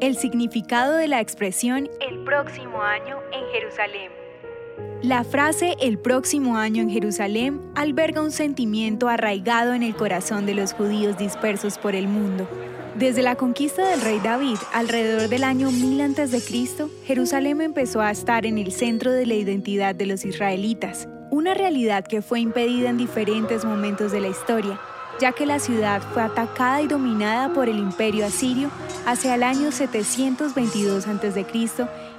El significado de la expresión el próximo año en Jerusalén. La frase el próximo año en Jerusalén alberga un sentimiento arraigado en el corazón de los judíos dispersos por el mundo. Desde la conquista del rey David, alrededor del año 1000 a.C., Jerusalén empezó a estar en el centro de la identidad de los israelitas, una realidad que fue impedida en diferentes momentos de la historia, ya que la ciudad fue atacada y dominada por el imperio asirio hacia el año 722 a.C.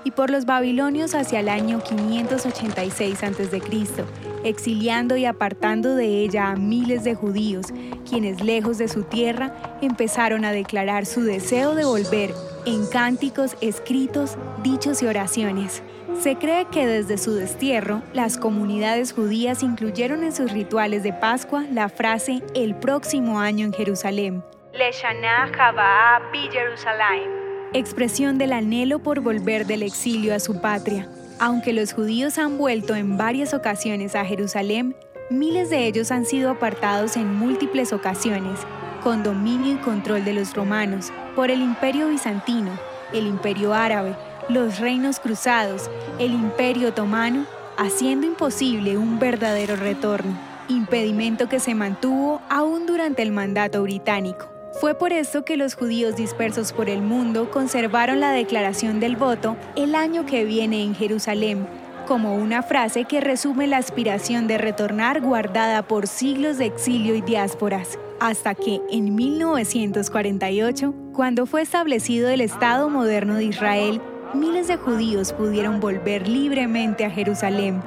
y por los babilonios hacia el año 586 a.C., exiliando y apartando de ella a miles de judíos, quienes lejos de su tierra empezaron a declarar su deseo de volver en cánticos, escritos, dichos y oraciones. Se cree que desde su destierro, las comunidades judías incluyeron en sus rituales de Pascua la frase el próximo año en Jerusalén. Leshana Bi Jerusalem. Expresión del anhelo por volver del exilio a su patria. Aunque los judíos han vuelto en varias ocasiones a Jerusalén, miles de ellos han sido apartados en múltiples ocasiones, con dominio y control de los romanos, por el imperio bizantino, el imperio árabe, los reinos cruzados, el imperio otomano, haciendo imposible un verdadero retorno, impedimento que se mantuvo aún durante el mandato británico. Fue por esto que los judíos dispersos por el mundo conservaron la declaración del voto el año que viene en Jerusalén, como una frase que resume la aspiración de retornar guardada por siglos de exilio y diásporas, hasta que en 1948, cuando fue establecido el Estado moderno de Israel, miles de judíos pudieron volver libremente a Jerusalén.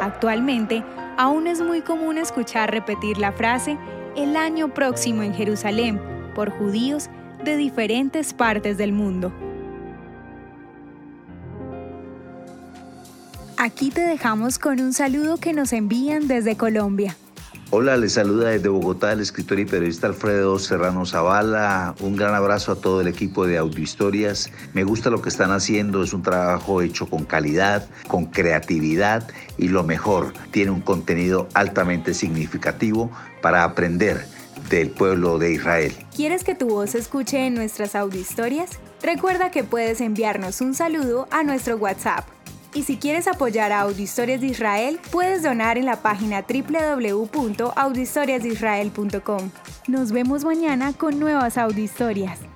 Actualmente, aún es muy común escuchar repetir la frase el año próximo en Jerusalén por judíos de diferentes partes del mundo. Aquí te dejamos con un saludo que nos envían desde Colombia. Hola, les saluda desde Bogotá el escritor y periodista Alfredo Serrano Zavala. Un gran abrazo a todo el equipo de Audiohistorias. Me gusta lo que están haciendo, es un trabajo hecho con calidad, con creatividad y lo mejor, tiene un contenido altamente significativo para aprender del pueblo de Israel. ¿Quieres que tu voz se escuche en nuestras audiohistorias? Recuerda que puedes enviarnos un saludo a nuestro WhatsApp y si quieres apoyar a Audiohistorias de Israel, puedes donar en la página www.audiohistoriasdeisrael.com. Nos vemos mañana con nuevas audiohistorias.